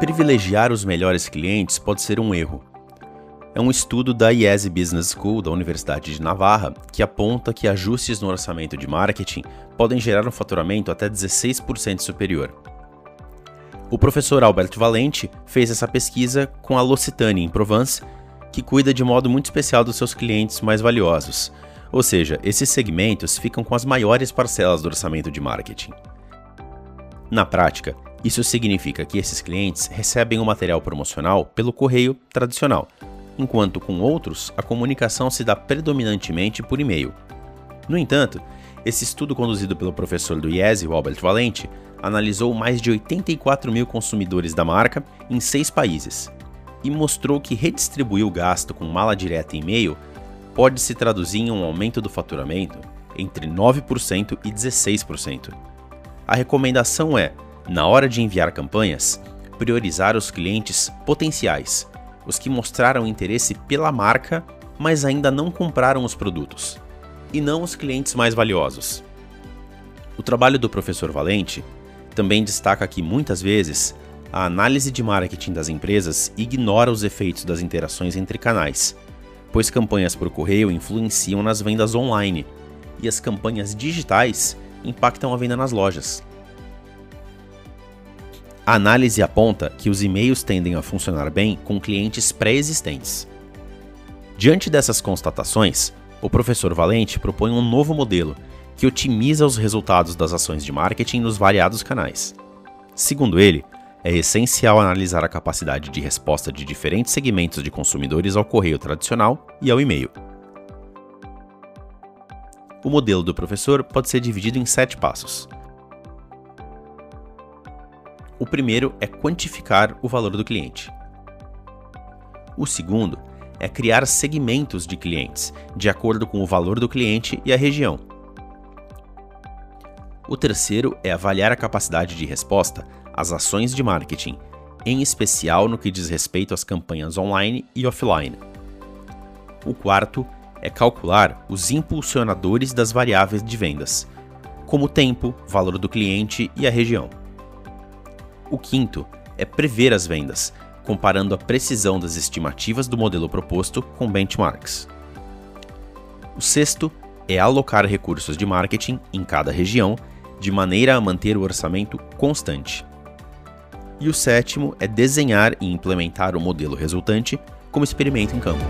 privilegiar os melhores clientes pode ser um erro. É um estudo da IESE Business School da Universidade de Navarra que aponta que ajustes no orçamento de marketing podem gerar um faturamento até 16% superior. O professor Alberto Valente fez essa pesquisa com a L'Occitane em Provence, que cuida de modo muito especial dos seus clientes mais valiosos, ou seja, esses segmentos ficam com as maiores parcelas do orçamento de marketing. Na prática, isso significa que esses clientes recebem o material promocional pelo correio tradicional, enquanto com outros a comunicação se dá predominantemente por e-mail. No entanto, esse estudo conduzido pelo professor do IESE, Albert Valente, analisou mais de 84 mil consumidores da marca em seis países e mostrou que redistribuir o gasto com mala direta e e-mail pode se traduzir em um aumento do faturamento entre 9% e 16%. A recomendação é, na hora de enviar campanhas, priorizar os clientes potenciais, os que mostraram interesse pela marca, mas ainda não compraram os produtos, e não os clientes mais valiosos. O trabalho do professor Valente também destaca que muitas vezes a análise de marketing das empresas ignora os efeitos das interações entre canais, pois campanhas por correio influenciam nas vendas online e as campanhas digitais impactam a venda nas lojas. A análise aponta que os e-mails tendem a funcionar bem com clientes pré-existentes. Diante dessas constatações, o professor Valente propõe um novo modelo que otimiza os resultados das ações de marketing nos variados canais. Segundo ele, é essencial analisar a capacidade de resposta de diferentes segmentos de consumidores ao correio tradicional e ao e-mail. O modelo do professor pode ser dividido em sete passos. O primeiro é quantificar o valor do cliente. O segundo é criar segmentos de clientes, de acordo com o valor do cliente e a região, o terceiro é avaliar a capacidade de resposta às ações de marketing, em especial no que diz respeito às campanhas online e offline. O quarto é calcular os impulsionadores das variáveis de vendas, como tempo, valor do cliente e a região. O quinto é prever as vendas, comparando a precisão das estimativas do modelo proposto com benchmarks. O sexto é alocar recursos de marketing em cada região de maneira a manter o orçamento constante. E o sétimo é desenhar e implementar o modelo resultante como experimento em campo.